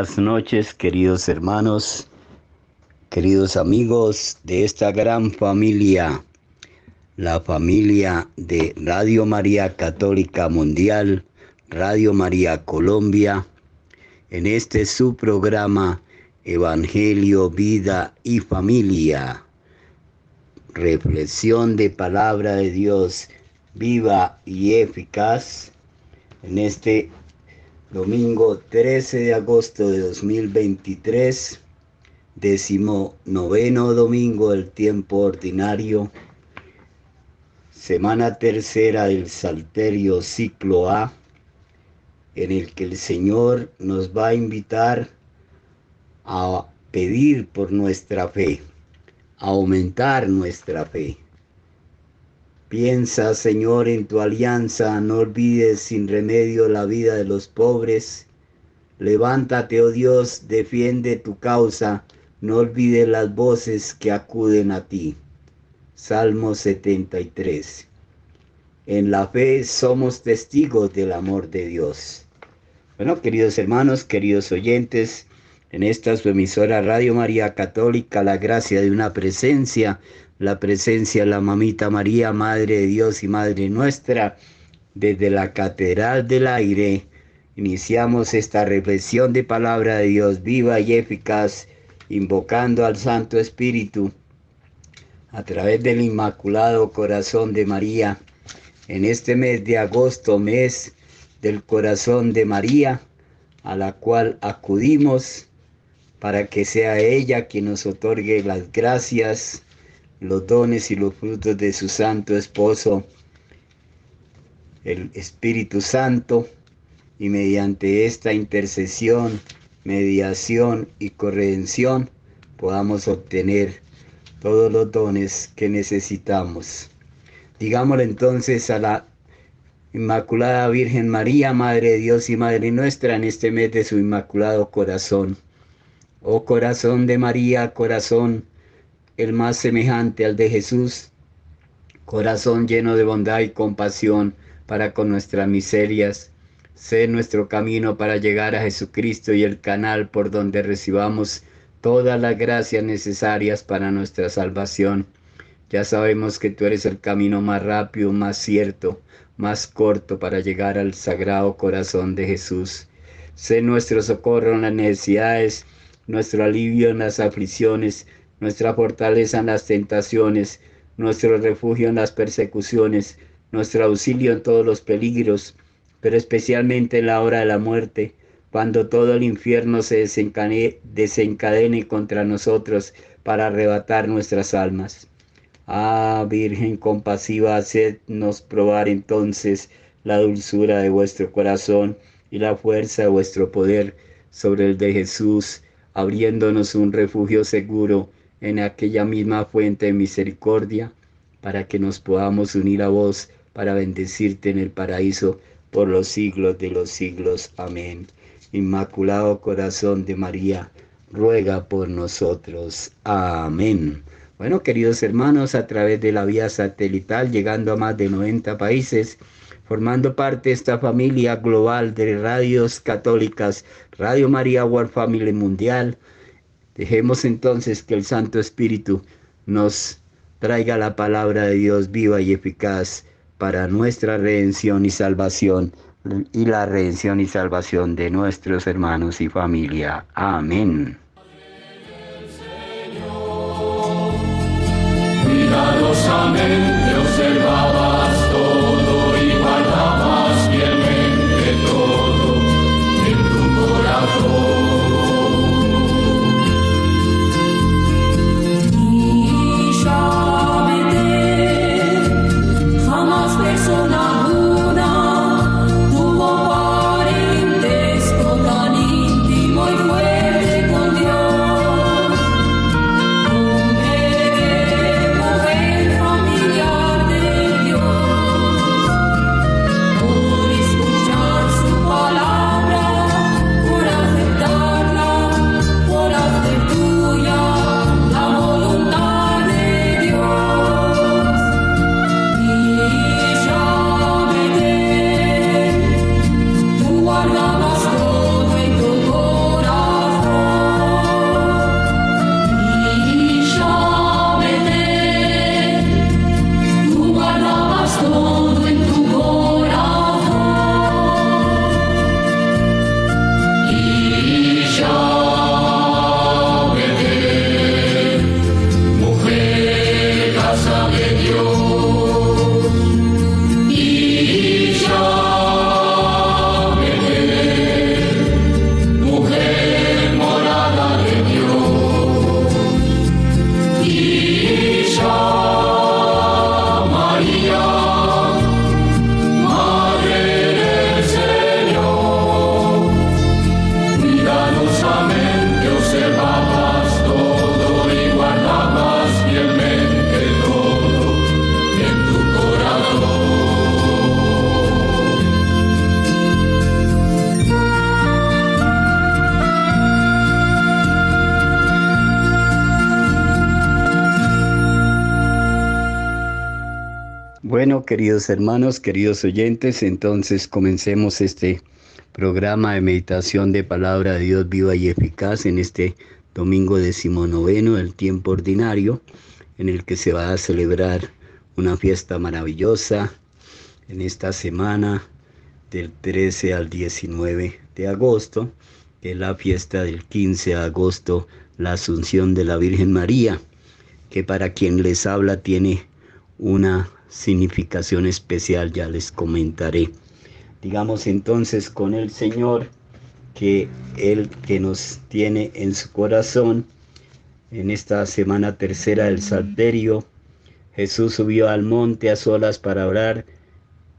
buenas noches, queridos hermanos, queridos amigos de esta gran familia, la familia de Radio María Católica Mundial, Radio María Colombia, en este su programa Evangelio, Vida y Familia. Reflexión de palabra de Dios viva y eficaz en este domingo 13 de agosto de 2023, décimo noveno domingo del tiempo ordinario, semana tercera del Salterio ciclo A, en el que el Señor nos va a invitar a pedir por nuestra fe, a aumentar nuestra fe. Piensa, Señor, en tu alianza, no olvides sin remedio la vida de los pobres. Levántate, oh Dios, defiende tu causa, no olvides las voces que acuden a ti. Salmo 73. En la fe somos testigos del amor de Dios. Bueno, queridos hermanos, queridos oyentes, en esta su emisora Radio María Católica, la gracia de una presencia la presencia de la mamita María, Madre de Dios y Madre nuestra, desde la Catedral del Aire. Iniciamos esta reflexión de palabra de Dios viva y eficaz, invocando al Santo Espíritu a través del Inmaculado Corazón de María. En este mes de agosto, mes del Corazón de María, a la cual acudimos para que sea ella quien nos otorgue las gracias, los dones y los frutos de su santo esposo, el Espíritu Santo, y mediante esta intercesión, mediación y corredención podamos obtener todos los dones que necesitamos. Digámosle entonces a la Inmaculada Virgen María, Madre de Dios y Madre nuestra, en este mes de su Inmaculado Corazón. Oh corazón de María, corazón el más semejante al de Jesús, corazón lleno de bondad y compasión para con nuestras miserias. Sé nuestro camino para llegar a Jesucristo y el canal por donde recibamos todas las gracias necesarias para nuestra salvación. Ya sabemos que tú eres el camino más rápido, más cierto, más corto para llegar al sagrado corazón de Jesús. Sé nuestro socorro en las necesidades, nuestro alivio en las aflicciones, nuestra fortaleza en las tentaciones, nuestro refugio en las persecuciones, nuestro auxilio en todos los peligros, pero especialmente en la hora de la muerte, cuando todo el infierno se desencadene, contra nosotros para arrebatar nuestras almas. Ah, Virgen compasiva, hacednos probar entonces la dulzura de vuestro corazón y la fuerza de vuestro poder sobre el de Jesús, abriéndonos un refugio seguro en aquella misma fuente de misericordia, para que nos podamos unir a vos para bendecirte en el paraíso por los siglos de los siglos. Amén. Inmaculado Corazón de María, ruega por nosotros. Amén. Bueno, queridos hermanos, a través de la vía satelital, llegando a más de 90 países, formando parte de esta familia global de radios católicas, Radio María World Family Mundial, Dejemos entonces que el Santo Espíritu nos traiga la palabra de Dios viva y eficaz para nuestra redención y salvación y la redención y salvación de nuestros hermanos y familia. Amén. familia queridos hermanos, queridos oyentes, entonces comencemos este programa de meditación de palabra de Dios viva y eficaz en este domingo decimonoveno, el tiempo ordinario, en el que se va a celebrar una fiesta maravillosa en esta semana del 13 al 19 de agosto, que es la fiesta del 15 de agosto, la Asunción de la Virgen María, que para quien les habla tiene una significación especial, ya les comentaré. Digamos entonces con el Señor que Él que nos tiene en su corazón, en esta semana tercera del Salterio, Jesús subió al monte a solas para orar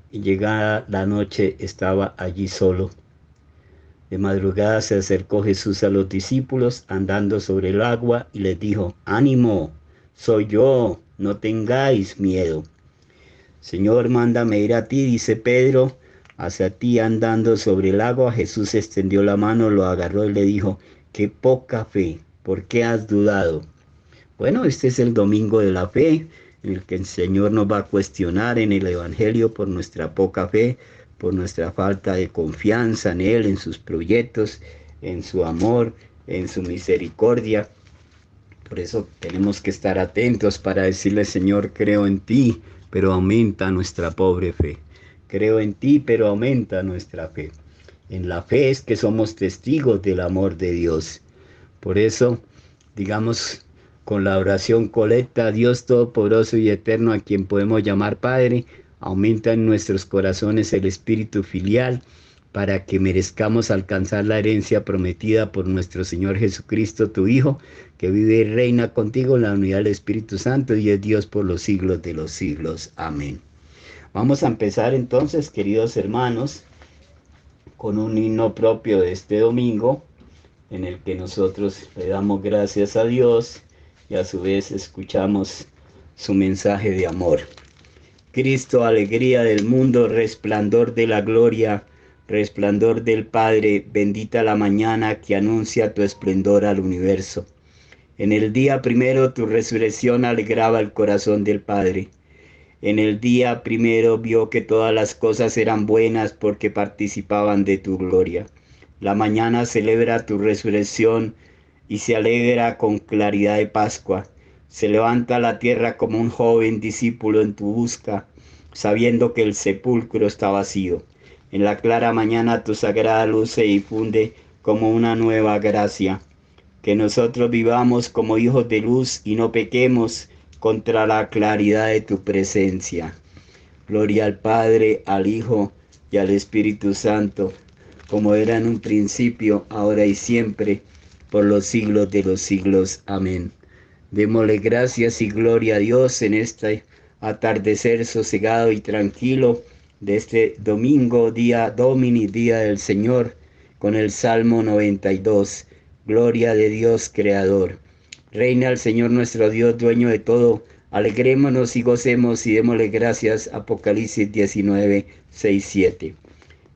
y llegada la noche estaba allí solo. De madrugada se acercó Jesús a los discípulos andando sobre el agua y les dijo, ánimo, soy yo, no tengáis miedo. Señor, mándame ir a ti, dice Pedro, hacia ti andando sobre el agua. Jesús extendió la mano, lo agarró y le dijo, qué poca fe, ¿por qué has dudado? Bueno, este es el domingo de la fe, en el que el Señor nos va a cuestionar en el Evangelio por nuestra poca fe, por nuestra falta de confianza en Él, en sus proyectos, en su amor, en su misericordia. Por eso tenemos que estar atentos para decirle, Señor, creo en ti, pero aumenta nuestra pobre fe. Creo en ti, pero aumenta nuestra fe. En la fe es que somos testigos del amor de Dios. Por eso, digamos, con la oración colecta, Dios Todopoderoso y Eterno, a quien podemos llamar Padre, aumenta en nuestros corazones el espíritu filial para que merezcamos alcanzar la herencia prometida por nuestro Señor Jesucristo, tu Hijo, que vive y reina contigo en la unidad del Espíritu Santo y es Dios por los siglos de los siglos. Amén. Vamos a empezar entonces, queridos hermanos, con un himno propio de este domingo, en el que nosotros le damos gracias a Dios y a su vez escuchamos su mensaje de amor. Cristo, alegría del mundo, resplandor de la gloria, resplandor del Padre, bendita la mañana que anuncia tu esplendor al universo. En el día primero tu resurrección alegraba el corazón del Padre. En el día primero vio que todas las cosas eran buenas porque participaban de tu gloria. La mañana celebra tu resurrección y se alegra con claridad de Pascua. Se levanta la tierra como un joven discípulo en tu busca, sabiendo que el sepulcro está vacío. En la clara mañana tu sagrada luz se difunde como una nueva gracia. Que nosotros vivamos como hijos de luz y no pequemos contra la claridad de tu presencia. Gloria al Padre, al Hijo y al Espíritu Santo, como era en un principio, ahora y siempre, por los siglos de los siglos. Amén. Démosle gracias y gloria a Dios en este atardecer sosegado y tranquilo de este domingo, día Domini, día del Señor, con el Salmo 92. Gloria de Dios Creador. Reina el Señor nuestro Dios, dueño de todo. Alegrémonos y gocemos y démosle gracias. Apocalipsis 19, 6, 7.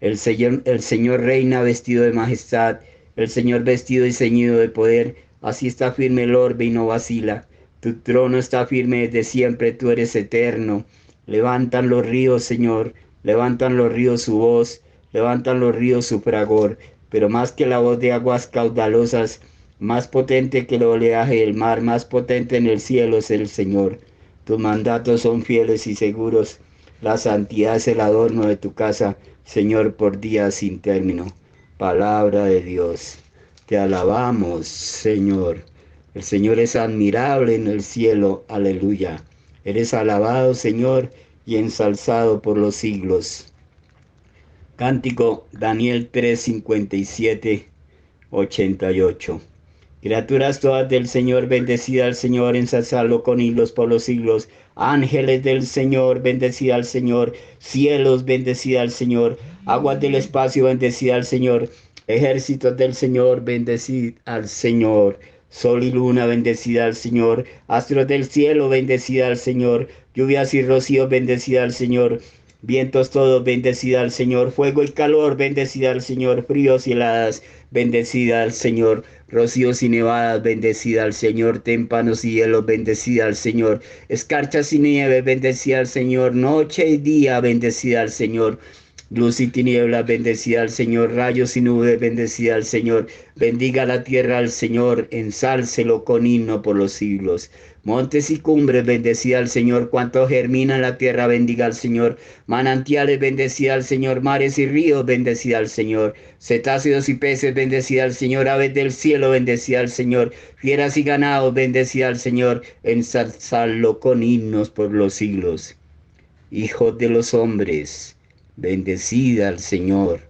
El Señor, el Señor reina vestido de majestad, el Señor vestido y ceñido de poder. Así está firme el orbe y no vacila. Tu trono está firme desde siempre, tú eres eterno. Levantan los ríos, Señor, levantan los ríos su voz, levantan los ríos su fragor, pero más que la voz de aguas caudalosas, más potente que el oleaje del mar, más potente en el cielo es el Señor. Tus mandatos son fieles y seguros. La santidad es el adorno de tu casa, Señor, por días sin término. Palabra de Dios. Te alabamos, Señor. El Señor es admirable en el cielo. Aleluya. Eres alabado, Señor, y ensalzado por los siglos. Cántico Daniel 3, 57, 88. Criaturas todas del Señor, bendecida al Señor, ensalzadlo con hilos por los siglos. Ángeles del Señor, bendecida al Señor. Cielos, bendecida al Señor. Aguas del espacio, bendecida al Señor. Ejércitos del Señor, bendecid al Señor. Sol y luna, bendecida al Señor. Astros del cielo, bendecida al Señor. Lluvias y rocío, bendecida al Señor. Vientos todos, bendecida al Señor. Fuego y calor, bendecida al Señor. Fríos y heladas, bendecida al Señor. rocíos y nevadas, bendecida al Señor, témpanos y hielos, bendecida al Señor, escarchas y nieve, bendecida al Señor, noche y día, bendecida al Señor. Luz y tinieblas, bendecida al Señor, rayos y nubes, bendecida al Señor. Bendiga la tierra al Señor, ensálcelo con himno por los siglos. Montes y cumbres, bendecida al Señor, cuanto germina la tierra, bendiga al Señor. Manantiales, bendecida al Señor, mares y ríos, bendecida al Señor. Cetáceos y peces, bendecida al Señor, aves del cielo, bendecida al Señor. Fieras y ganados, bendecida al Señor, ensalzarlo con himnos por los siglos. Hijos de los hombres, bendecida al Señor,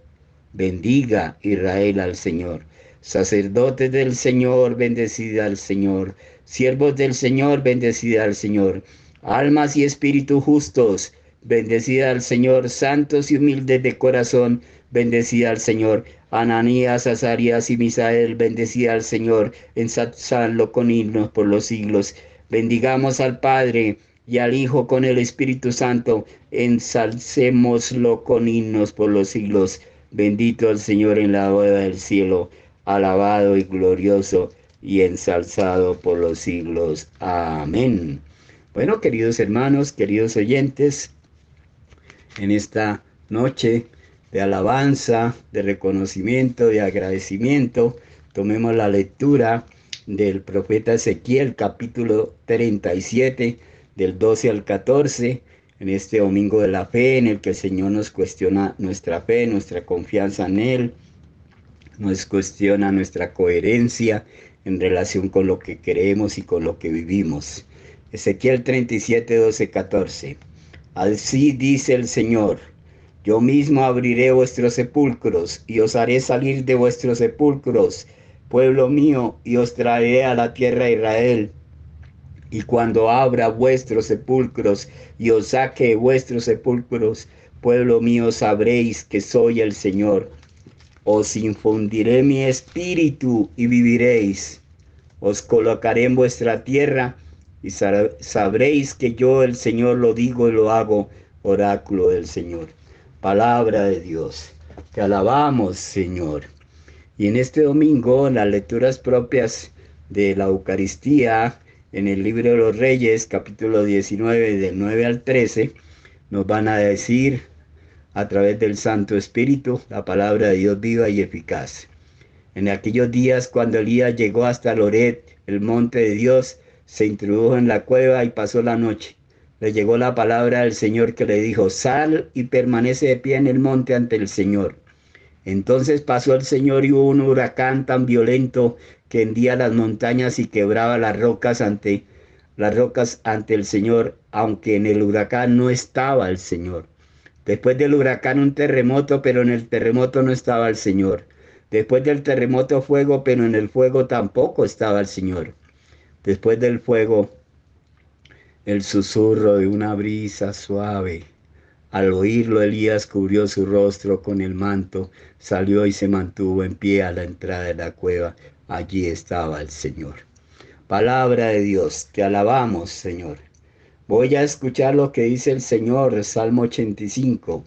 bendiga Israel al Señor. Sacerdotes del Señor, bendecida al Señor. Siervos del Señor, bendecida al Señor. Almas y espíritus justos, bendecida al Señor. Santos y humildes de corazón, bendecida al Señor. Ananías, Azarías y Misael, bendecida al Señor. Ensalzadlo con himnos por los siglos. Bendigamos al Padre y al Hijo con el Espíritu Santo, ensalcémoslo con himnos por los siglos. Bendito el Señor en la boda del cielo, alabado y glorioso y ensalzado por los siglos. Amén. Bueno, queridos hermanos, queridos oyentes, en esta noche de alabanza, de reconocimiento, de agradecimiento, tomemos la lectura del profeta Ezequiel capítulo 37 del 12 al 14, en este domingo de la fe, en el que el Señor nos cuestiona nuestra fe, nuestra confianza en Él, nos cuestiona nuestra coherencia en relación con lo que creemos y con lo que vivimos. Ezequiel 37, 12, 14. Así dice el Señor, yo mismo abriré vuestros sepulcros y os haré salir de vuestros sepulcros, pueblo mío, y os traeré a la tierra de Israel y cuando abra vuestros sepulcros y os saque vuestros sepulcros, pueblo mío, sabréis que soy el Señor. Os infundiré mi espíritu y viviréis. Os colocaré en vuestra tierra y sabréis que yo el Señor lo digo y lo hago, oráculo del Señor. Palabra de Dios. Te alabamos, Señor. Y en este domingo, en las lecturas propias de la Eucaristía, en el libro de los Reyes, capítulo 19, del 9 al 13, nos van a decir a través del Santo Espíritu la palabra de Dios viva y eficaz. En aquellos días cuando Elías llegó hasta Loret, el monte de Dios, se introdujo en la cueva y pasó la noche. Le llegó la palabra del Señor que le dijo, sal y permanece de pie en el monte ante el Señor. Entonces pasó el Señor y hubo un huracán tan violento que hendía las montañas y quebraba las rocas ante las rocas ante el Señor, aunque en el huracán no estaba el Señor. Después del huracán un terremoto, pero en el terremoto no estaba el Señor. Después del terremoto fuego, pero en el fuego tampoco estaba el Señor. Después del fuego, el susurro de una brisa suave al oírlo, Elías cubrió su rostro con el manto, salió y se mantuvo en pie a la entrada de la cueva. Allí estaba el Señor. Palabra de Dios, te alabamos, Señor. Voy a escuchar lo que dice el Señor, Salmo 85.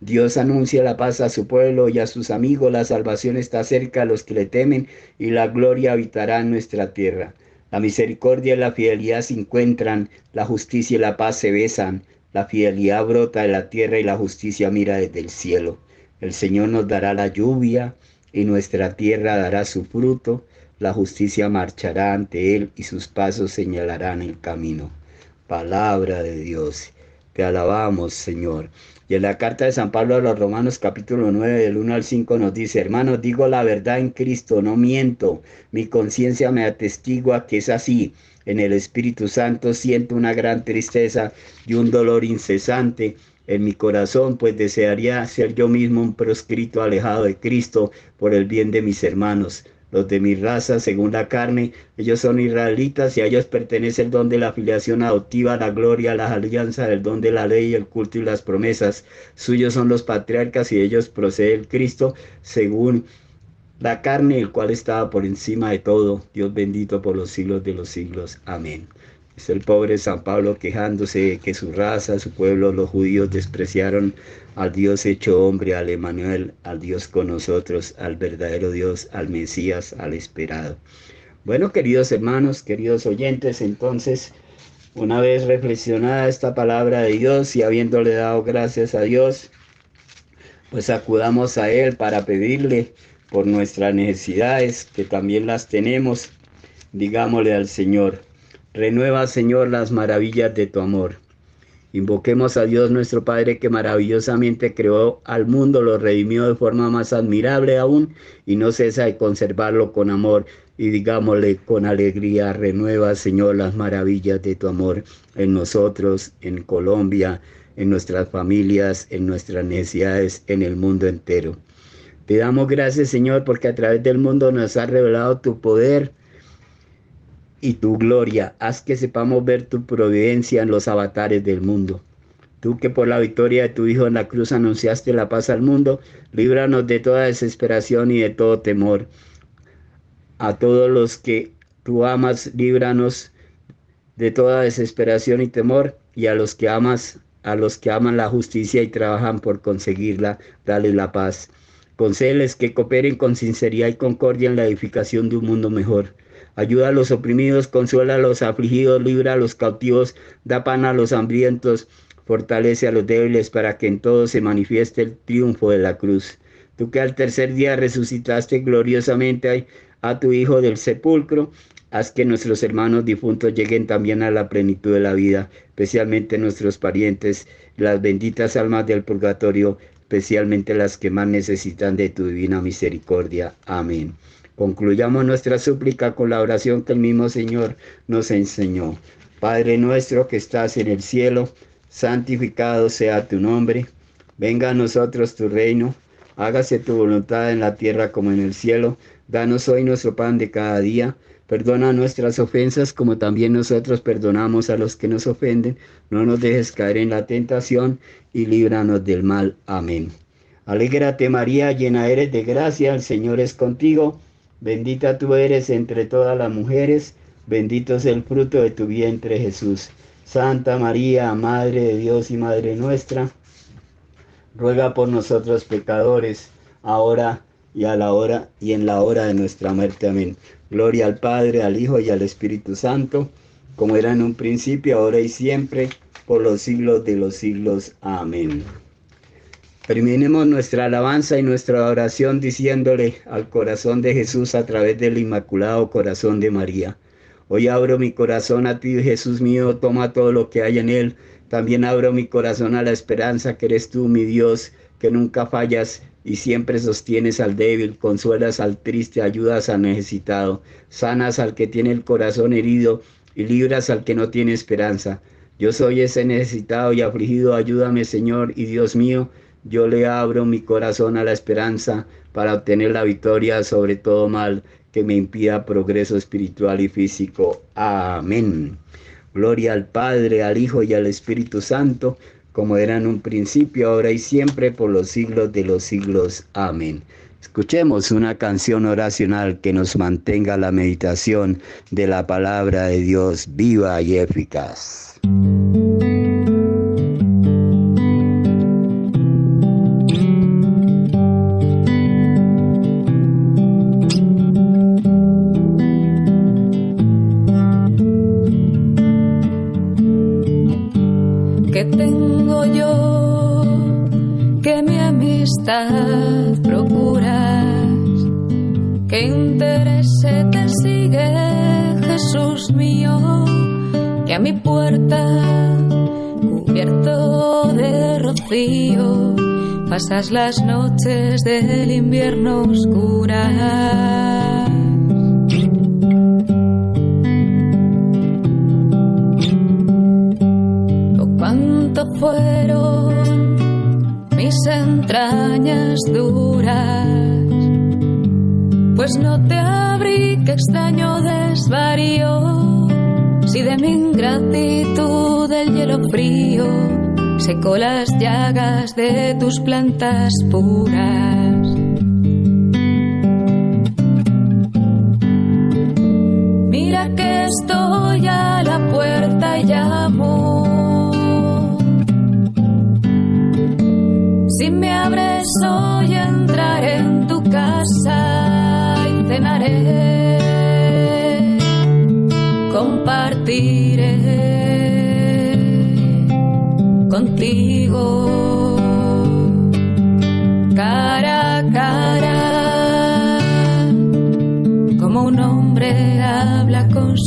Dios anuncia la paz a su pueblo y a sus amigos, la salvación está cerca a los que le temen y la gloria habitará en nuestra tierra. La misericordia y la fidelidad se encuentran, la justicia y la paz se besan. La fidelidad brota de la tierra y la justicia mira desde el cielo. El Señor nos dará la lluvia y nuestra tierra dará su fruto. La justicia marchará ante él y sus pasos señalarán el camino. Palabra de Dios. Te alabamos, Señor. Y en la carta de San Pablo a los Romanos capítulo 9 del 1 al 5 nos dice, hermanos, digo la verdad en Cristo, no miento. Mi conciencia me atestigua que es así en el Espíritu Santo siento una gran tristeza y un dolor incesante en mi corazón, pues desearía ser yo mismo un proscrito alejado de Cristo por el bien de mis hermanos. Los de mi raza, según la carne, ellos son israelitas y a ellos pertenece el don de la filiación adoptiva, la gloria, la alianza, el don de la ley, el culto y las promesas. Suyos son los patriarcas y ellos procede el Cristo, según la carne, el cual estaba por encima de todo, Dios bendito por los siglos de los siglos. Amén. Es el pobre San Pablo quejándose que su raza, su pueblo, los judíos despreciaron al Dios hecho hombre, al Emanuel, al Dios con nosotros, al verdadero Dios, al Mesías, al esperado. Bueno, queridos hermanos, queridos oyentes, entonces, una vez reflexionada esta palabra de Dios y habiéndole dado gracias a Dios, pues acudamos a Él para pedirle por nuestras necesidades, que también las tenemos, digámosle al Señor, renueva Señor las maravillas de tu amor. Invoquemos a Dios nuestro Padre que maravillosamente creó al mundo, lo redimió de forma más admirable aún y no cesa de conservarlo con amor. Y digámosle con alegría, renueva Señor las maravillas de tu amor en nosotros, en Colombia, en nuestras familias, en nuestras necesidades, en el mundo entero. Te damos gracias Señor porque a través del mundo nos has revelado tu poder y tu gloria. Haz que sepamos ver tu providencia en los avatares del mundo. Tú que por la victoria de tu Hijo en la cruz anunciaste la paz al mundo, líbranos de toda desesperación y de todo temor. A todos los que tú amas, líbranos de toda desesperación y temor, y a los que amas, a los que aman la justicia y trabajan por conseguirla, dale la paz. Concéles que cooperen con sinceridad y concordia en la edificación de un mundo mejor. Ayuda a los oprimidos, consuela a los afligidos, libra a los cautivos, da pan a los hambrientos, fortalece a los débiles para que en todo se manifieste el triunfo de la cruz. Tú que al tercer día resucitaste gloriosamente a tu Hijo del sepulcro, haz que nuestros hermanos difuntos lleguen también a la plenitud de la vida, especialmente nuestros parientes, las benditas almas del purgatorio, especialmente las que más necesitan de tu divina misericordia. Amén. Concluyamos nuestra súplica con la oración que el mismo Señor nos enseñó. Padre nuestro que estás en el cielo, santificado sea tu nombre. Venga a nosotros tu reino. Hágase tu voluntad en la tierra como en el cielo. Danos hoy nuestro pan de cada día. Perdona nuestras ofensas como también nosotros perdonamos a los que nos ofenden. No nos dejes caer en la tentación y líbranos del mal. Amén. Alégrate María, llena eres de gracia, el Señor es contigo. Bendita tú eres entre todas las mujeres, bendito es el fruto de tu vientre Jesús. Santa María, Madre de Dios y Madre nuestra, ruega por nosotros pecadores, ahora y a la hora y en la hora de nuestra muerte. Amén. Gloria al Padre, al Hijo y al Espíritu Santo, como era en un principio, ahora y siempre, por los siglos de los siglos. Amén. Terminemos nuestra alabanza y nuestra oración diciéndole al corazón de Jesús a través del Inmaculado Corazón de María. Hoy abro mi corazón a ti, Jesús mío, toma todo lo que hay en él. También abro mi corazón a la esperanza que eres tú, mi Dios, que nunca fallas y siempre sostienes al débil, consuelas al triste, ayudas al necesitado, sanas al que tiene el corazón herido y libras al que no tiene esperanza. Yo soy ese necesitado y afligido, ayúdame Señor y Dios mío, yo le abro mi corazón a la esperanza para obtener la victoria sobre todo mal que me impida progreso espiritual y físico. Amén. Gloria al Padre, al Hijo y al Espíritu Santo, como era en un principio, ahora y siempre, por los siglos de los siglos. Amén. Escuchemos una canción oracional que nos mantenga la meditación de la palabra de Dios viva y eficaz. Rocío, pasas las noches del invierno oscuras. Oh, cuánto fueron mis entrañas duras, pues no te abrí, que extraño desvarío si de mi ingratitud del hielo frío secó las llagas de tus plantas puras.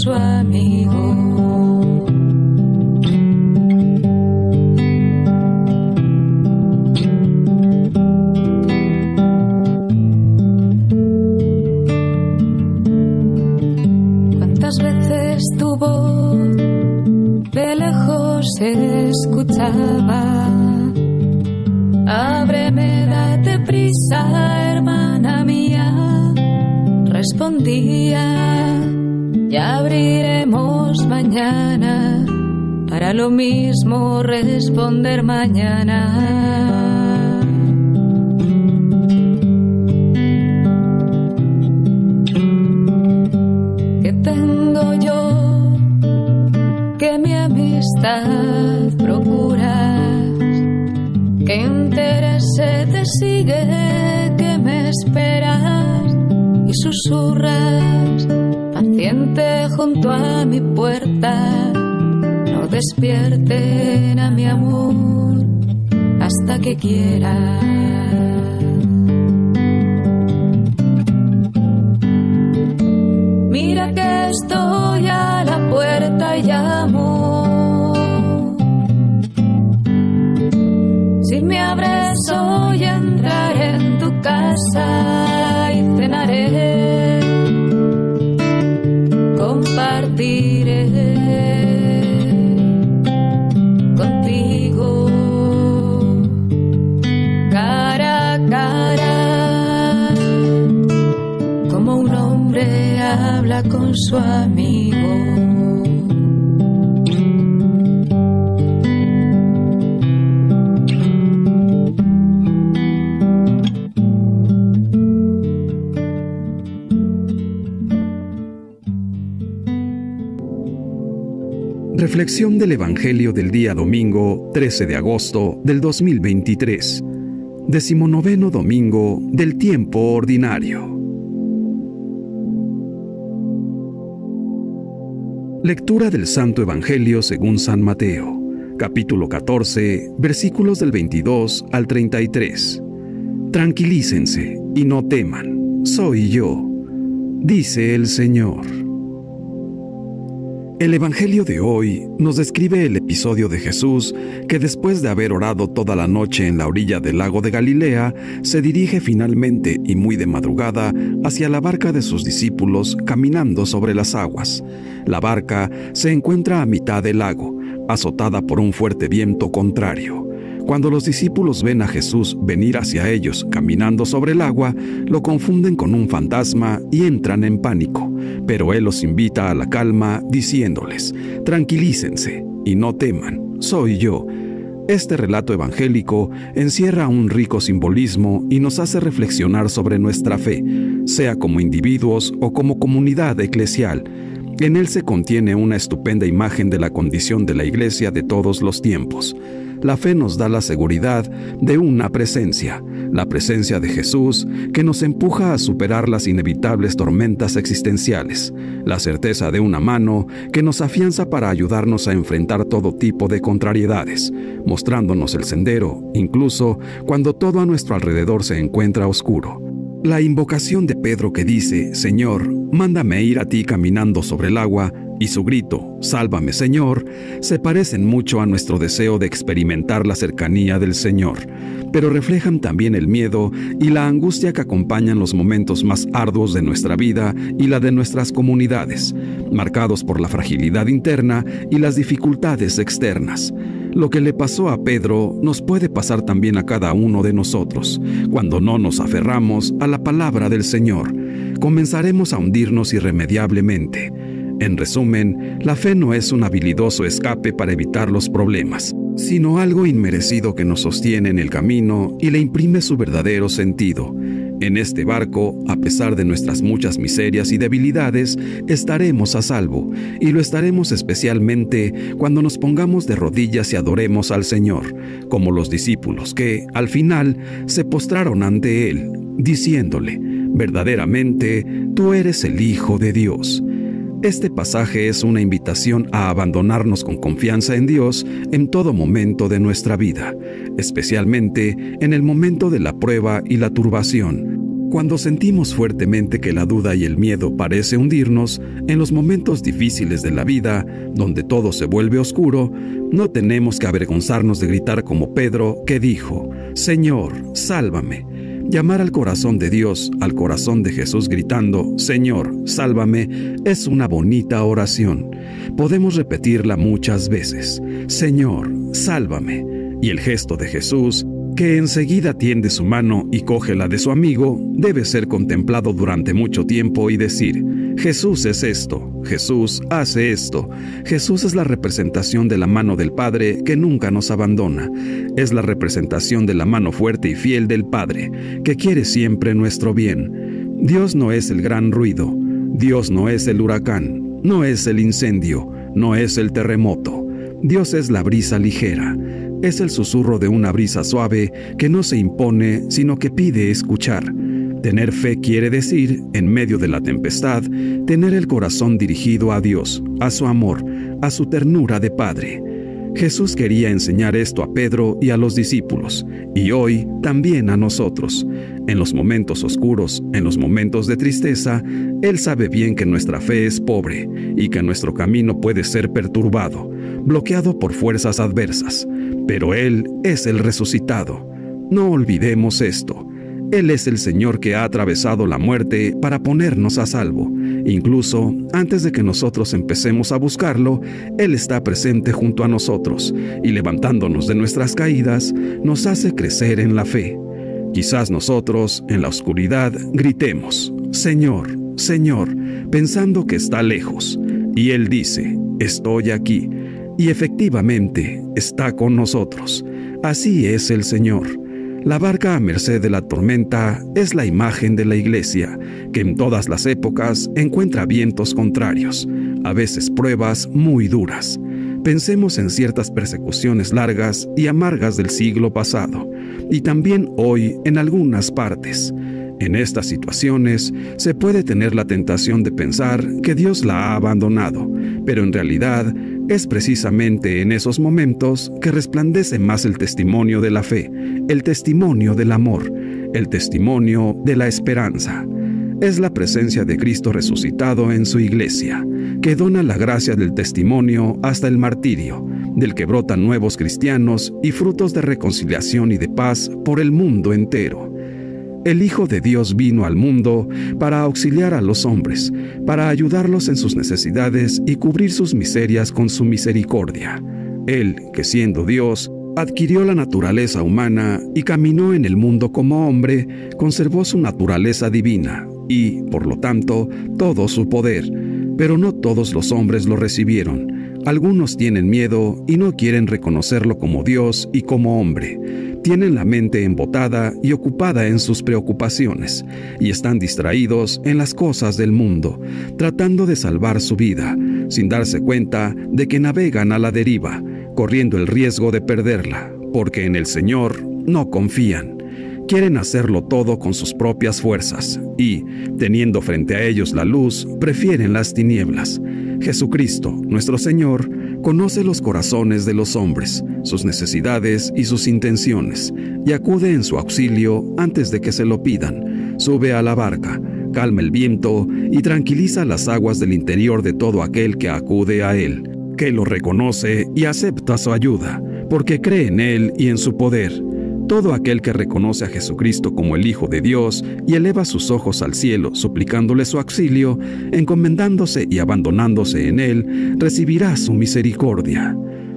Habla para lo mismo responder mañana. procuras, que interese te sigue, que me esperas y susurras, paciente junto a mi puerta, despierten a mi amor hasta que quiera. Mira que estoy a la puerta y su amigo. Reflexión del Evangelio del día domingo 13 de agosto del 2023. Decimonoveno domingo del tiempo ordinario. Lectura del Santo Evangelio según San Mateo, capítulo 14, versículos del 22 al 33. Tranquilícense y no teman, soy yo, dice el Señor. El Evangelio de hoy nos describe el episodio de Jesús que después de haber orado toda la noche en la orilla del lago de Galilea, se dirige finalmente y muy de madrugada hacia la barca de sus discípulos caminando sobre las aguas. La barca se encuentra a mitad del lago, azotada por un fuerte viento contrario. Cuando los discípulos ven a Jesús venir hacia ellos caminando sobre el agua, lo confunden con un fantasma y entran en pánico, pero Él los invita a la calma diciéndoles, tranquilícense y no teman, soy yo. Este relato evangélico encierra un rico simbolismo y nos hace reflexionar sobre nuestra fe, sea como individuos o como comunidad eclesial. En él se contiene una estupenda imagen de la condición de la Iglesia de todos los tiempos la fe nos da la seguridad de una presencia, la presencia de Jesús que nos empuja a superar las inevitables tormentas existenciales, la certeza de una mano que nos afianza para ayudarnos a enfrentar todo tipo de contrariedades, mostrándonos el sendero, incluso cuando todo a nuestro alrededor se encuentra oscuro. La invocación de Pedro que dice, Señor, mándame ir a ti caminando sobre el agua, y su grito, Sálvame Señor, se parecen mucho a nuestro deseo de experimentar la cercanía del Señor, pero reflejan también el miedo y la angustia que acompañan los momentos más arduos de nuestra vida y la de nuestras comunidades, marcados por la fragilidad interna y las dificultades externas. Lo que le pasó a Pedro nos puede pasar también a cada uno de nosotros, cuando no nos aferramos a la palabra del Señor. Comenzaremos a hundirnos irremediablemente en resumen, la fe no es un habilidoso escape para evitar los problemas, sino algo inmerecido que nos sostiene en el camino y le imprime su verdadero sentido. En este barco, a pesar de nuestras muchas miserias y debilidades, estaremos a salvo, y lo estaremos especialmente cuando nos pongamos de rodillas y adoremos al Señor, como los discípulos que, al final, se postraron ante Él, diciéndole, verdaderamente, tú eres el Hijo de Dios. Este pasaje es una invitación a abandonarnos con confianza en Dios en todo momento de nuestra vida, especialmente en el momento de la prueba y la turbación. Cuando sentimos fuertemente que la duda y el miedo parece hundirnos, en los momentos difíciles de la vida, donde todo se vuelve oscuro, no tenemos que avergonzarnos de gritar como Pedro, que dijo, Señor, sálvame Llamar al corazón de Dios, al corazón de Jesús gritando, Señor, sálvame, es una bonita oración. Podemos repetirla muchas veces, Señor, sálvame. Y el gesto de Jesús que enseguida tiende su mano y coge la de su amigo, debe ser contemplado durante mucho tiempo y decir, Jesús es esto, Jesús hace esto, Jesús es la representación de la mano del Padre que nunca nos abandona, es la representación de la mano fuerte y fiel del Padre, que quiere siempre nuestro bien. Dios no es el gran ruido, Dios no es el huracán, no es el incendio, no es el terremoto, Dios es la brisa ligera es el susurro de una brisa suave que no se impone, sino que pide escuchar. Tener fe quiere decir, en medio de la tempestad, tener el corazón dirigido a Dios, a su amor, a su ternura de Padre. Jesús quería enseñar esto a Pedro y a los discípulos, y hoy también a nosotros. En los momentos oscuros, en los momentos de tristeza, Él sabe bien que nuestra fe es pobre y que nuestro camino puede ser perturbado, bloqueado por fuerzas adversas, pero Él es el resucitado. No olvidemos esto. Él es el Señor que ha atravesado la muerte para ponernos a salvo. Incluso antes de que nosotros empecemos a buscarlo, Él está presente junto a nosotros y levantándonos de nuestras caídas, nos hace crecer en la fe. Quizás nosotros, en la oscuridad, gritemos, Señor, Señor, pensando que está lejos. Y Él dice, estoy aquí. Y efectivamente está con nosotros. Así es el Señor. La barca a merced de la tormenta es la imagen de la iglesia, que en todas las épocas encuentra vientos contrarios, a veces pruebas muy duras. Pensemos en ciertas persecuciones largas y amargas del siglo pasado, y también hoy en algunas partes. En estas situaciones se puede tener la tentación de pensar que Dios la ha abandonado, pero en realidad es precisamente en esos momentos que resplandece más el testimonio de la fe, el testimonio del amor, el testimonio de la esperanza. Es la presencia de Cristo resucitado en su iglesia, que dona la gracia del testimonio hasta el martirio, del que brotan nuevos cristianos y frutos de reconciliación y de paz por el mundo entero. El Hijo de Dios vino al mundo para auxiliar a los hombres, para ayudarlos en sus necesidades y cubrir sus miserias con su misericordia. Él, que siendo Dios, adquirió la naturaleza humana y caminó en el mundo como hombre, conservó su naturaleza divina y, por lo tanto, todo su poder. Pero no todos los hombres lo recibieron. Algunos tienen miedo y no quieren reconocerlo como Dios y como hombre tienen la mente embotada y ocupada en sus preocupaciones, y están distraídos en las cosas del mundo, tratando de salvar su vida, sin darse cuenta de que navegan a la deriva, corriendo el riesgo de perderla, porque en el Señor no confían. Quieren hacerlo todo con sus propias fuerzas y, teniendo frente a ellos la luz, prefieren las tinieblas. Jesucristo, nuestro Señor, conoce los corazones de los hombres, sus necesidades y sus intenciones, y acude en su auxilio antes de que se lo pidan. Sube a la barca, calma el viento y tranquiliza las aguas del interior de todo aquel que acude a él, que lo reconoce y acepta su ayuda, porque cree en él y en su poder todo aquel que reconoce a Jesucristo como el Hijo de Dios y eleva sus ojos al cielo suplicándole su auxilio, encomendándose y abandonándose en Él, recibirá su misericordia.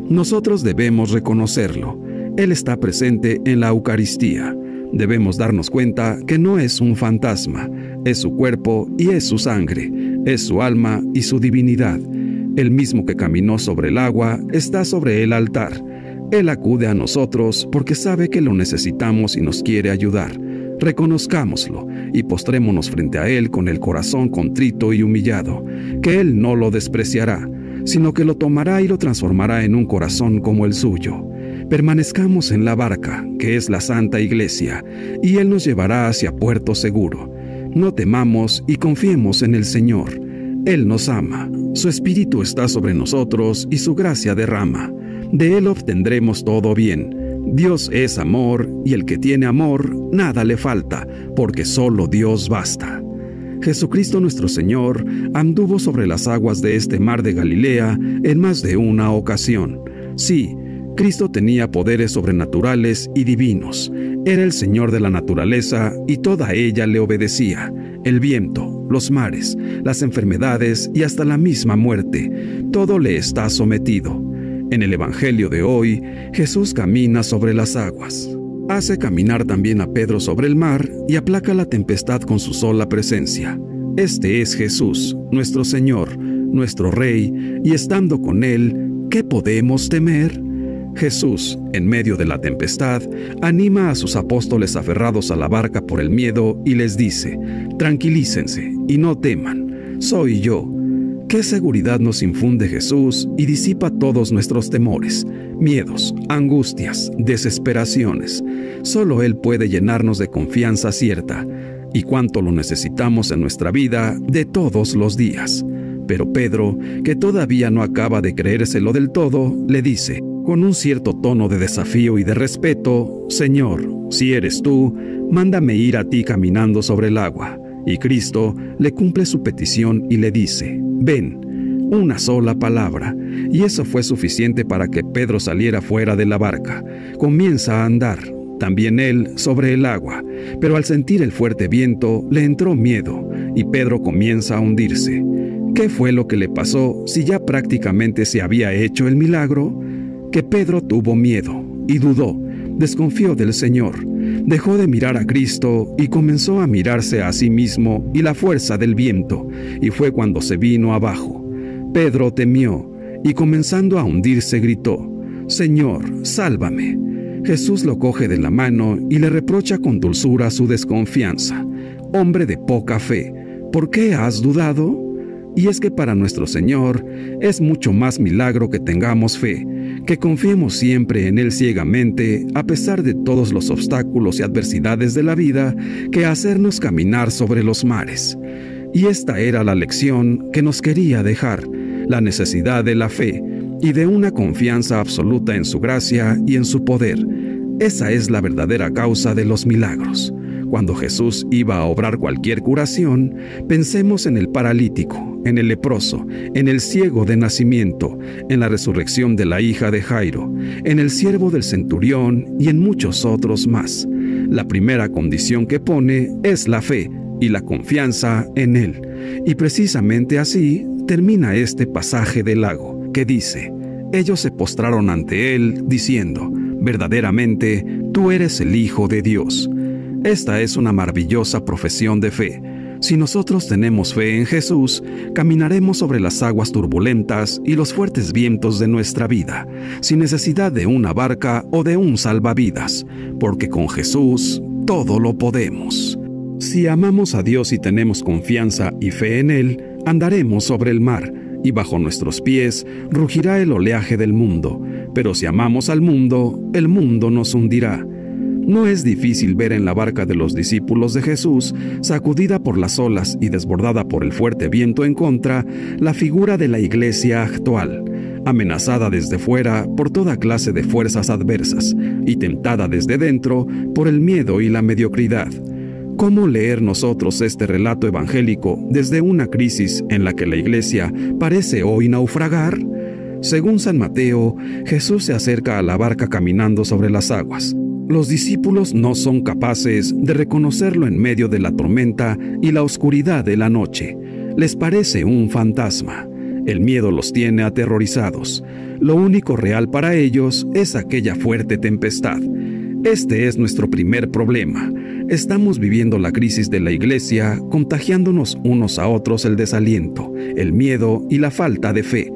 Nosotros debemos reconocerlo. Él está presente en la Eucaristía. Debemos darnos cuenta que no es un fantasma, es su cuerpo y es su sangre, es su alma y su divinidad. El mismo que caminó sobre el agua está sobre el altar él acude a nosotros porque sabe que lo necesitamos y nos quiere ayudar. Reconozcámoslo y postrémonos frente a Él con el corazón contrito y humillado, que Él no lo despreciará, sino que lo tomará y lo transformará en un corazón como el suyo. Permanezcamos en la barca, que es la Santa Iglesia, y Él nos llevará hacia puerto seguro. No temamos y confiemos en el Señor. Él nos ama, su Espíritu está sobre nosotros y su gracia derrama. De Él obtendremos todo bien. Dios es amor, y el que tiene amor, nada le falta, porque solo Dios basta. Jesucristo nuestro Señor anduvo sobre las aguas de este mar de Galilea en más de una ocasión. Sí, Cristo tenía poderes sobrenaturales y divinos. Era el Señor de la naturaleza y toda ella le obedecía. El viento, los mares, las enfermedades y hasta la misma muerte, todo le está sometido. En el Evangelio de hoy, Jesús camina sobre las aguas. Hace caminar también a Pedro sobre el mar y aplaca la tempestad con su sola presencia. Este es Jesús, nuestro Señor, nuestro Rey, y estando con Él, ¿qué podemos temer? Jesús, en medio de la tempestad, anima a sus apóstoles aferrados a la barca por el miedo y les dice, tranquilícense y no teman, soy yo. ¿Qué seguridad nos infunde Jesús y disipa todos nuestros temores, miedos, angustias, desesperaciones? Solo Él puede llenarnos de confianza cierta y cuánto lo necesitamos en nuestra vida de todos los días. Pero Pedro, que todavía no acaba de creérselo del todo, le dice, con un cierto tono de desafío y de respeto, Señor, si eres tú, mándame ir a ti caminando sobre el agua. Y Cristo le cumple su petición y le dice, ven, una sola palabra, y eso fue suficiente para que Pedro saliera fuera de la barca. Comienza a andar, también él, sobre el agua, pero al sentir el fuerte viento le entró miedo, y Pedro comienza a hundirse. ¿Qué fue lo que le pasó si ya prácticamente se había hecho el milagro? que Pedro tuvo miedo y dudó, desconfió del Señor, dejó de mirar a Cristo y comenzó a mirarse a sí mismo y la fuerza del viento, y fue cuando se vino abajo. Pedro temió y comenzando a hundirse gritó, Señor, sálvame. Jesús lo coge de la mano y le reprocha con dulzura su desconfianza. Hombre de poca fe, ¿por qué has dudado? Y es que para nuestro Señor es mucho más milagro que tengamos fe, que confiemos siempre en Él ciegamente, a pesar de todos los obstáculos y adversidades de la vida, que hacernos caminar sobre los mares. Y esta era la lección que nos quería dejar, la necesidad de la fe y de una confianza absoluta en su gracia y en su poder. Esa es la verdadera causa de los milagros. Cuando Jesús iba a obrar cualquier curación, pensemos en el paralítico, en el leproso, en el ciego de nacimiento, en la resurrección de la hija de Jairo, en el siervo del centurión y en muchos otros más. La primera condición que pone es la fe y la confianza en Él. Y precisamente así termina este pasaje del lago, que dice, ellos se postraron ante Él, diciendo, verdaderamente, tú eres el Hijo de Dios. Esta es una maravillosa profesión de fe. Si nosotros tenemos fe en Jesús, caminaremos sobre las aguas turbulentas y los fuertes vientos de nuestra vida, sin necesidad de una barca o de un salvavidas, porque con Jesús todo lo podemos. Si amamos a Dios y tenemos confianza y fe en Él, andaremos sobre el mar, y bajo nuestros pies rugirá el oleaje del mundo. Pero si amamos al mundo, el mundo nos hundirá. No es difícil ver en la barca de los discípulos de Jesús, sacudida por las olas y desbordada por el fuerte viento en contra, la figura de la iglesia actual, amenazada desde fuera por toda clase de fuerzas adversas y tentada desde dentro por el miedo y la mediocridad. ¿Cómo leer nosotros este relato evangélico desde una crisis en la que la iglesia parece hoy naufragar? Según San Mateo, Jesús se acerca a la barca caminando sobre las aguas. Los discípulos no son capaces de reconocerlo en medio de la tormenta y la oscuridad de la noche. Les parece un fantasma. El miedo los tiene aterrorizados. Lo único real para ellos es aquella fuerte tempestad. Este es nuestro primer problema. Estamos viviendo la crisis de la iglesia, contagiándonos unos a otros el desaliento, el miedo y la falta de fe.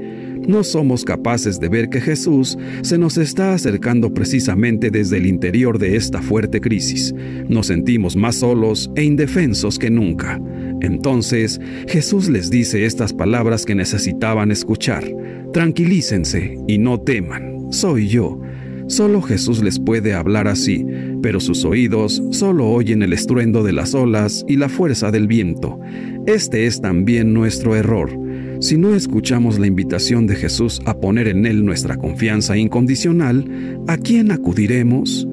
No somos capaces de ver que Jesús se nos está acercando precisamente desde el interior de esta fuerte crisis. Nos sentimos más solos e indefensos que nunca. Entonces Jesús les dice estas palabras que necesitaban escuchar. Tranquilícense y no teman, soy yo. Solo Jesús les puede hablar así, pero sus oídos solo oyen el estruendo de las olas y la fuerza del viento. Este es también nuestro error. Si no escuchamos la invitación de Jesús a poner en Él nuestra confianza incondicional, ¿a quién acudiremos?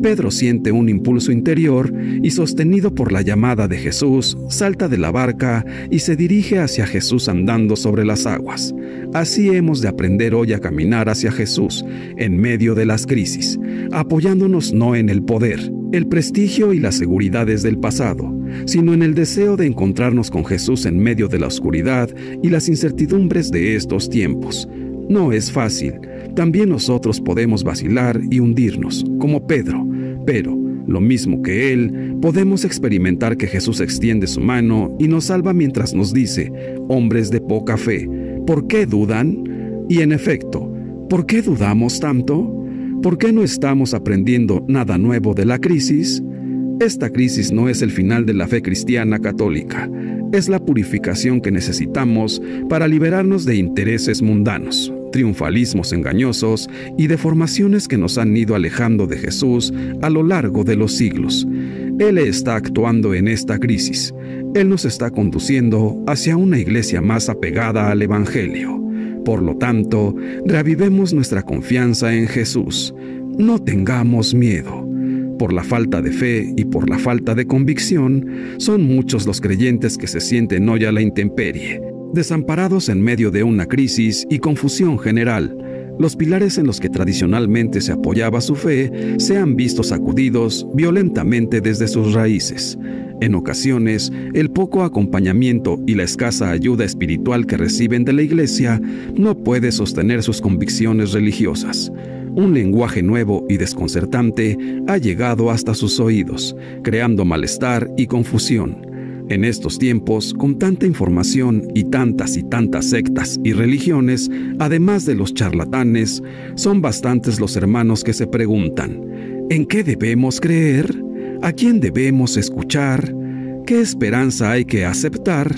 Pedro siente un impulso interior y sostenido por la llamada de Jesús, salta de la barca y se dirige hacia Jesús andando sobre las aguas. Así hemos de aprender hoy a caminar hacia Jesús en medio de las crisis, apoyándonos no en el poder, el prestigio y las seguridades del pasado, sino en el deseo de encontrarnos con Jesús en medio de la oscuridad y las incertidumbres de estos tiempos. No es fácil, también nosotros podemos vacilar y hundirnos, como Pedro, pero, lo mismo que él, podemos experimentar que Jesús extiende su mano y nos salva mientras nos dice, hombres de poca fe, ¿por qué dudan? Y en efecto, ¿por qué dudamos tanto? ¿Por qué no estamos aprendiendo nada nuevo de la crisis? Esta crisis no es el final de la fe cristiana católica, es la purificación que necesitamos para liberarnos de intereses mundanos, triunfalismos engañosos y deformaciones que nos han ido alejando de Jesús a lo largo de los siglos. Él está actuando en esta crisis. Él nos está conduciendo hacia una iglesia más apegada al Evangelio. Por lo tanto, reavivemos nuestra confianza en Jesús. No tengamos miedo. Por la falta de fe y por la falta de convicción, son muchos los creyentes que se sienten hoy a la intemperie, desamparados en medio de una crisis y confusión general. Los pilares en los que tradicionalmente se apoyaba su fe se han visto sacudidos violentamente desde sus raíces. En ocasiones, el poco acompañamiento y la escasa ayuda espiritual que reciben de la Iglesia no puede sostener sus convicciones religiosas. Un lenguaje nuevo y desconcertante ha llegado hasta sus oídos, creando malestar y confusión. En estos tiempos, con tanta información y tantas y tantas sectas y religiones, además de los charlatanes, son bastantes los hermanos que se preguntan, ¿en qué debemos creer? ¿A quién debemos escuchar? ¿Qué esperanza hay que aceptar?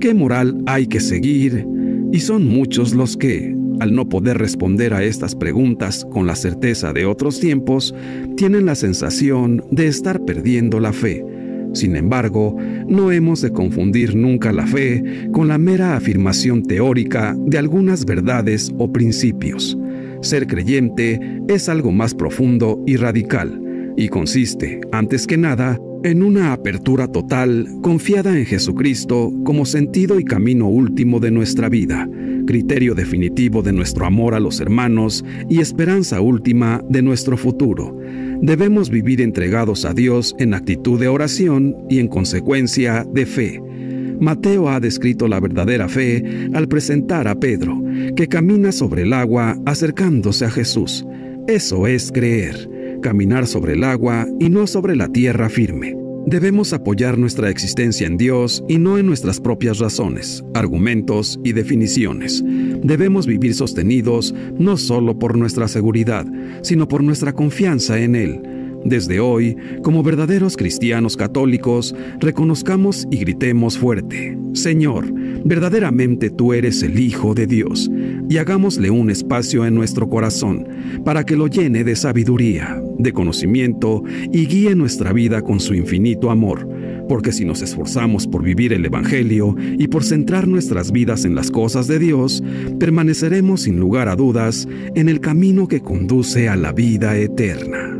¿Qué moral hay que seguir? Y son muchos los que, al no poder responder a estas preguntas con la certeza de otros tiempos, tienen la sensación de estar perdiendo la fe. Sin embargo, no hemos de confundir nunca la fe con la mera afirmación teórica de algunas verdades o principios. Ser creyente es algo más profundo y radical, y consiste, antes que nada, en una apertura total confiada en Jesucristo como sentido y camino último de nuestra vida, criterio definitivo de nuestro amor a los hermanos y esperanza última de nuestro futuro. Debemos vivir entregados a Dios en actitud de oración y en consecuencia de fe. Mateo ha descrito la verdadera fe al presentar a Pedro, que camina sobre el agua acercándose a Jesús. Eso es creer, caminar sobre el agua y no sobre la tierra firme. Debemos apoyar nuestra existencia en Dios y no en nuestras propias razones, argumentos y definiciones. Debemos vivir sostenidos no solo por nuestra seguridad, sino por nuestra confianza en Él. Desde hoy, como verdaderos cristianos católicos, reconozcamos y gritemos fuerte, Señor, verdaderamente tú eres el Hijo de Dios, y hagámosle un espacio en nuestro corazón para que lo llene de sabiduría, de conocimiento y guíe nuestra vida con su infinito amor, porque si nos esforzamos por vivir el Evangelio y por centrar nuestras vidas en las cosas de Dios, permaneceremos sin lugar a dudas en el camino que conduce a la vida eterna.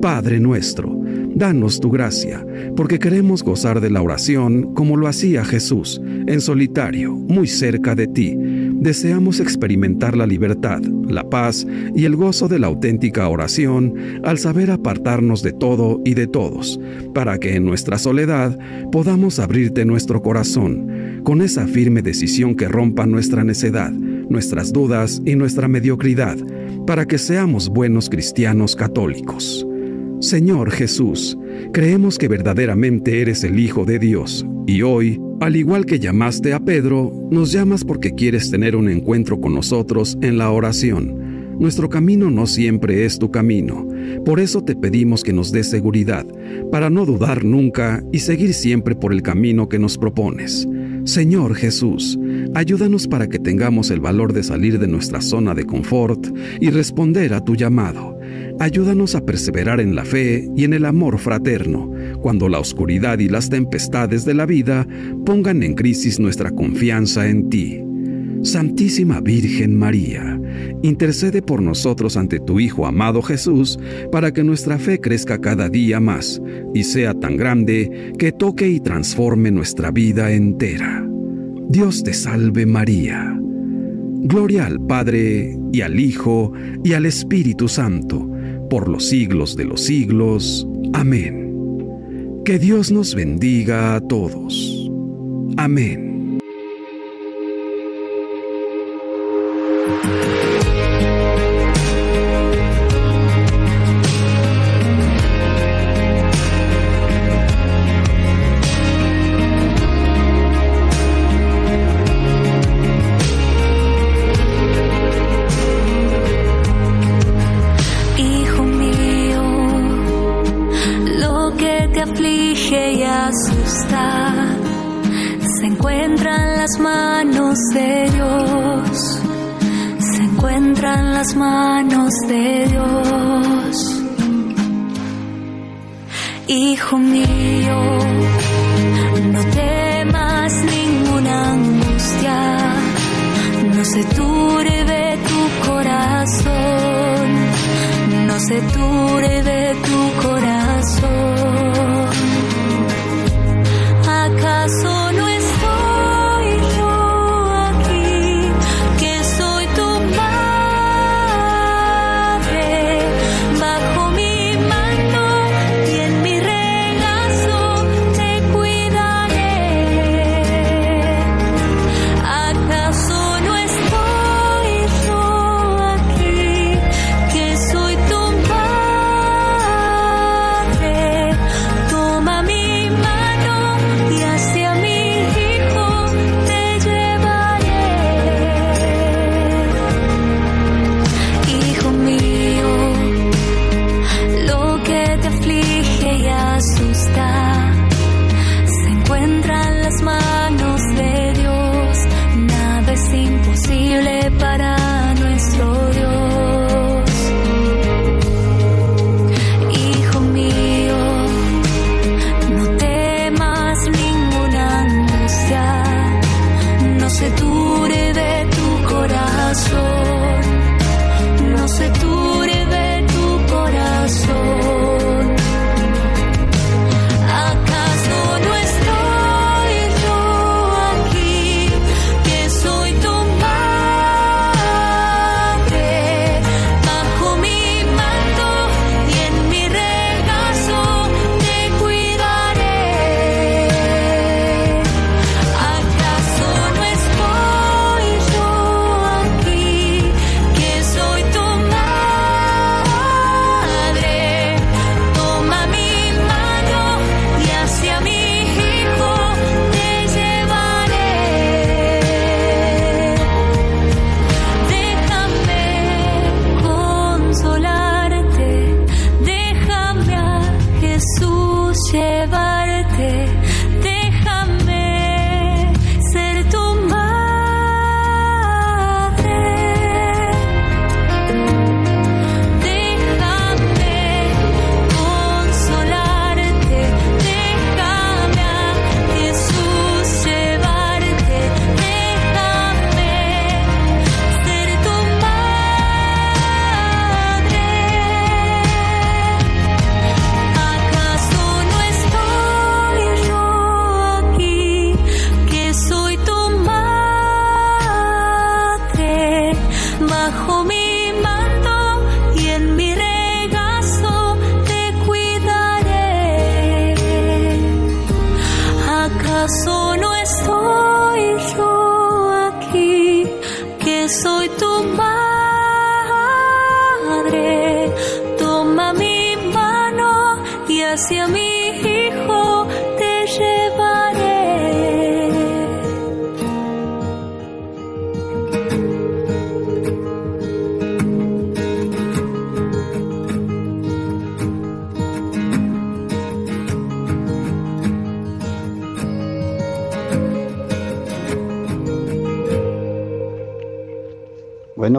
Padre nuestro, danos tu gracia, porque queremos gozar de la oración como lo hacía Jesús, en solitario, muy cerca de ti deseamos experimentar la libertad, la paz y el gozo de la auténtica oración al saber apartarnos de todo y de todos, para que en nuestra soledad podamos abrirte nuestro corazón, con esa firme decisión que rompa nuestra necedad, nuestras dudas y nuestra mediocridad, para que seamos buenos cristianos católicos. Señor Jesús, creemos que verdaderamente eres el Hijo de Dios y hoy Al igual que llamaste a Pedro, nos llamas porque quieres tener un encuentro con nosotros en la oración. Nuestro camino no siempre es tu camino, por eso te pedimos que nos des seguridad, para no dudar nunca y seguir siempre por el camino que nos propones. Señor Jesús, ayúdanos para que tengamos el valor de salir de nuestra zona de confort y responder a tu llamado. Ayúdanos a perseverar en la fe y en el amor fraterno, cuando la oscuridad y las tempestades de la vida pongan en crisis nuestra confianza en ti. Santísima Virgen María, intercede por nosotros ante tu Hijo amado Jesús, para que nuestra fe crezca cada día más y sea tan grande que toque y transforme nuestra vida entera. Dios te salve María. Gloria al Padre y al Hijo y al Espíritu Santo por los siglos de los siglos. Amén. Que Dios nos bendiga a todos. Amén.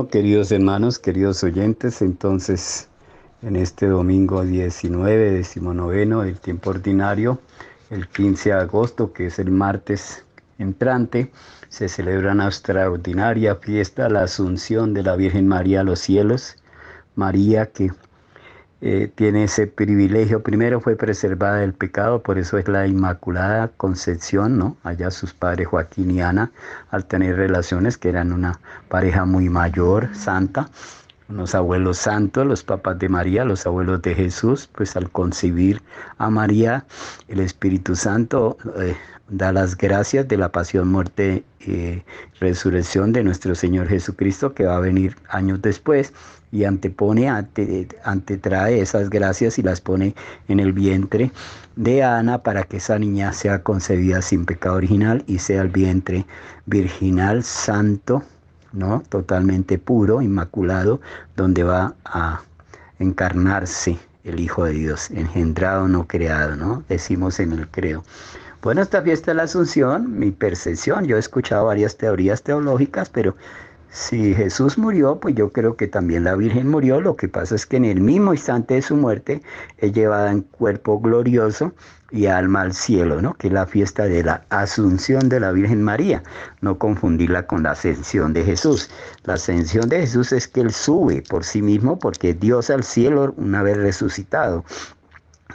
Queridos hermanos, queridos oyentes, entonces en este domingo 19, decimonoveno del tiempo ordinario, el 15 de agosto, que es el martes entrante, se celebra una extraordinaria fiesta, la Asunción de la Virgen María a los cielos. María que eh, tiene ese privilegio, primero fue preservada del pecado, por eso es la Inmaculada Concepción, ¿no? Allá sus padres Joaquín y Ana, al tener relaciones, que eran una pareja muy mayor, santa, unos abuelos santos, los papás de María, los abuelos de Jesús, pues al concebir a María, el Espíritu Santo eh, da las gracias de la pasión, muerte y resurrección de nuestro Señor Jesucristo que va a venir años después y antepone, ante, antetrae esas gracias y las pone en el vientre de Ana para que esa niña sea concebida sin pecado original y sea el vientre virginal santo, ¿no? Totalmente puro, inmaculado, donde va a encarnarse el Hijo de Dios, engendrado, no creado, ¿no? Decimos en el creo. Bueno, esta fiesta de la Asunción, mi percepción, yo he escuchado varias teorías teológicas, pero si Jesús murió, pues yo creo que también la Virgen murió. Lo que pasa es que en el mismo instante de su muerte es llevada en cuerpo glorioso y alma al cielo, ¿no? Que es la fiesta de la Asunción de la Virgen María. No confundirla con la ascensión de Jesús. La ascensión de Jesús es que Él sube por sí mismo porque Dios al cielo una vez resucitado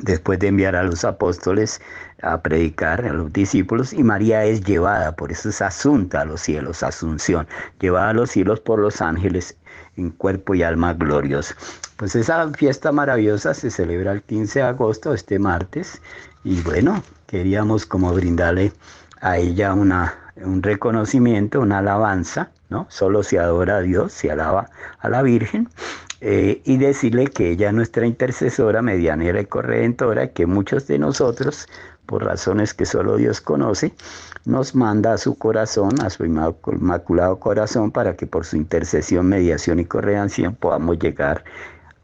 después de enviar a los apóstoles a predicar a los discípulos y María es llevada, por eso es asunta a los cielos, asunción, llevada a los cielos por los ángeles en cuerpo y alma gloriosos. Pues esa fiesta maravillosa se celebra el 15 de agosto, este martes, y bueno, queríamos como brindarle a ella una, un reconocimiento, una alabanza, ¿no? Solo se adora a Dios, se alaba a la Virgen eh, y decirle que ella es nuestra intercesora, medianera y corredentora, que muchos de nosotros, por razones que solo Dios conoce, nos manda a su corazón, a su inmaculado corazón, para que por su intercesión, mediación y corredención podamos llegar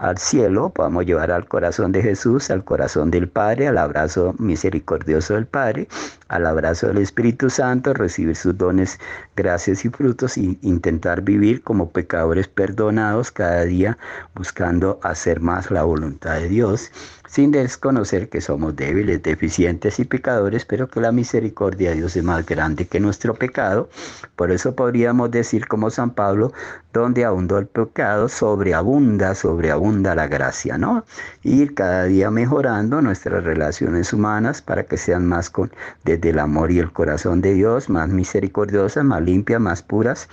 al cielo, podamos llevar al corazón de Jesús, al corazón del Padre, al abrazo misericordioso del Padre, al abrazo del Espíritu Santo, recibir sus dones, gracias y frutos y intentar vivir como pecadores perdonados cada día, buscando hacer más la voluntad de Dios sin desconocer que somos débiles, deficientes y pecadores, pero que la misericordia de Dios es más grande que nuestro pecado. Por eso podríamos decir como San Pablo, donde abundó el pecado, sobreabunda, sobreabunda la gracia, ¿no? Ir cada día mejorando nuestras relaciones humanas para que sean más con, desde el amor y el corazón de Dios, más misericordiosas, más limpias, más puras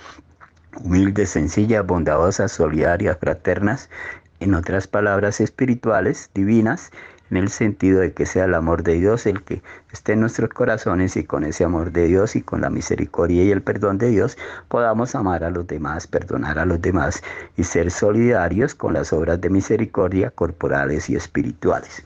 humildes, sencillas, bondadosas, solidarias, fraternas, en otras palabras espirituales, divinas, en el sentido de que sea el amor de Dios el que esté en nuestros corazones y con ese amor de Dios y con la misericordia y el perdón de Dios podamos amar a los demás, perdonar a los demás y ser solidarios con las obras de misericordia corporales y espirituales.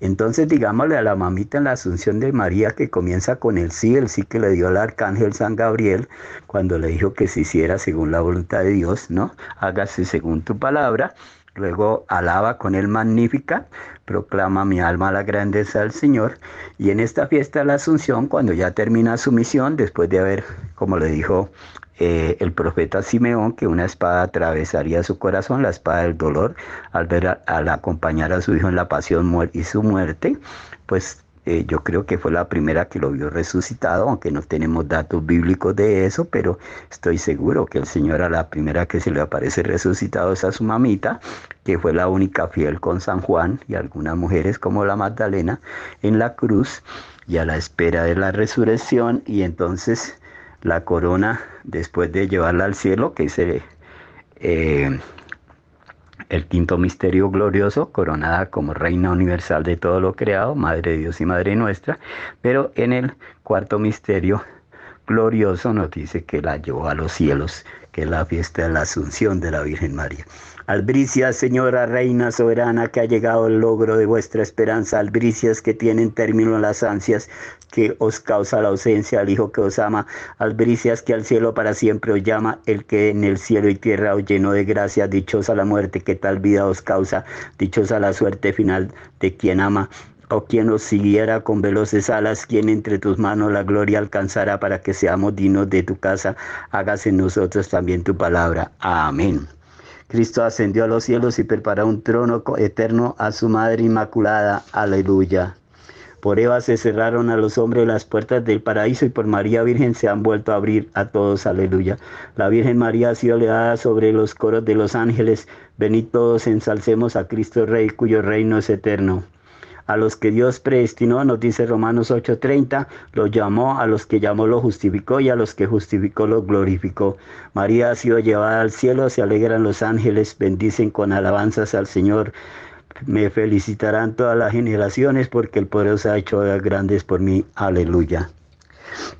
Entonces digámosle a la mamita en la Asunción de María que comienza con el sí, el sí que le dio el arcángel San Gabriel cuando le dijo que se hiciera según la voluntad de Dios, ¿no? Hágase según tu palabra Luego alaba con él magnífica, proclama mi alma la grandeza del Señor. Y en esta fiesta de la Asunción, cuando ya termina su misión, después de haber, como le dijo eh, el profeta Simeón, que una espada atravesaría su corazón, la espada del dolor, al ver al acompañar a su hijo en la pasión y su muerte, pues eh, yo creo que fue la primera que lo vio resucitado, aunque no tenemos datos bíblicos de eso, pero estoy seguro que el Señor a la primera que se le aparece resucitado es a su mamita, que fue la única fiel con San Juan y algunas mujeres como la Magdalena en la cruz y a la espera de la resurrección. Y entonces la corona después de llevarla al cielo, que se... Eh, el quinto misterio glorioso, coronada como Reina Universal de todo lo creado, Madre de Dios y Madre nuestra, pero en el cuarto misterio glorioso nos dice que la llevó a los cielos, que es la fiesta de la Asunción de la Virgen María. Albricias, Señora Reina Soberana, que ha llegado el logro de vuestra esperanza, albricias que tienen término las ansias que os causa la ausencia al Hijo que os ama, albricias que al cielo para siempre os llama, el que en el cielo y tierra os llenó de gracia, dichosa la muerte que tal vida os causa, dichosa la suerte final de quien ama. O quien nos siguiera con veloces alas, quien entre tus manos la gloria alcanzará para que seamos dignos de tu casa, hágase en nosotros también tu palabra. Amén. Cristo ascendió a los cielos y preparó un trono eterno a su Madre Inmaculada. Aleluya. Por Eva se cerraron a los hombres las puertas del paraíso y por María Virgen se han vuelto a abrir a todos. Aleluya. La Virgen María ha sido leada sobre los coros de los ángeles. Venid todos, ensalcemos a Cristo Rey, cuyo reino es eterno. A los que Dios predestinó, nos dice Romanos 8:30, los llamó, a los que llamó lo justificó y a los que justificó lo glorificó. María ha sido llevada al cielo, se alegran los ángeles, bendicen con alabanzas al Señor. Me felicitarán todas las generaciones porque el poderoso ha hecho grandes por mí. Aleluya.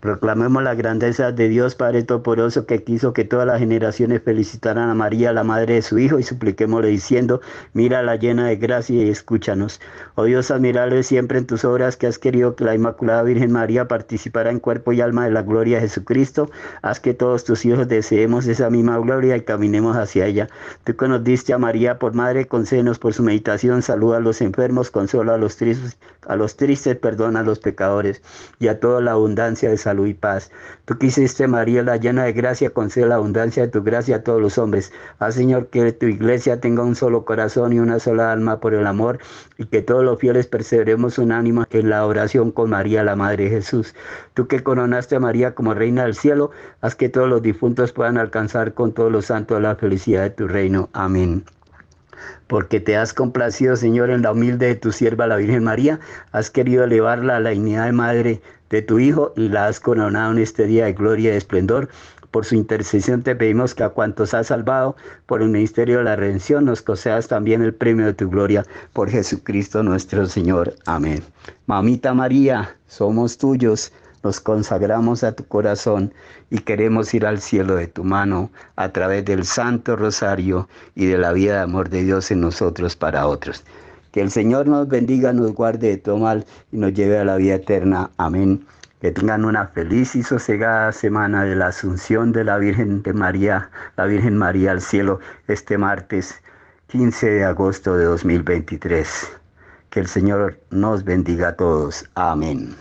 Proclamemos la grandeza de Dios Padre Todopoderoso que quiso que todas las generaciones felicitaran a María, la madre de su Hijo, y supliquémosle diciendo, mira la llena de gracia y escúchanos. Oh Dios, admirable siempre en tus obras que has querido que la Inmaculada Virgen María participara en cuerpo y alma de la gloria de Jesucristo. Haz que todos tus hijos deseemos esa misma gloria y caminemos hacia ella. Tú que diste a María por madre, concédenos por su meditación, saluda a los enfermos, consuela a los tristes, a los tristes, perdona a los pecadores y a toda la abundancia de salud y paz. Tú quisiste, María, la llena de gracia, concede la abundancia de tu gracia a todos los hombres. Haz, Señor, que tu iglesia tenga un solo corazón y una sola alma por el amor y que todos los fieles perseveremos unánimo en la oración con María, la Madre de Jesús. Tú que coronaste a María como reina del cielo, haz que todos los difuntos puedan alcanzar con todos los santos la felicidad de tu reino. Amén porque te has complacido, Señor, en la humilde de tu sierva, la Virgen María, has querido elevarla a la dignidad de madre de tu Hijo y la has coronado en este día de gloria y esplendor. Por su intercesión te pedimos que a cuantos has salvado por el ministerio de la redención nos concedas también el premio de tu gloria por Jesucristo nuestro Señor. Amén. Mamita María, somos tuyos nos consagramos a tu corazón y queremos ir al cielo de tu mano a través del Santo Rosario y de la vida de amor de Dios en nosotros para otros. Que el Señor nos bendiga, nos guarde de todo mal y nos lleve a la vida eterna. Amén. Que tengan una feliz y sosegada semana de la Asunción de la Virgen de María, la Virgen María al cielo, este martes 15 de agosto de 2023. Que el Señor nos bendiga a todos. Amén.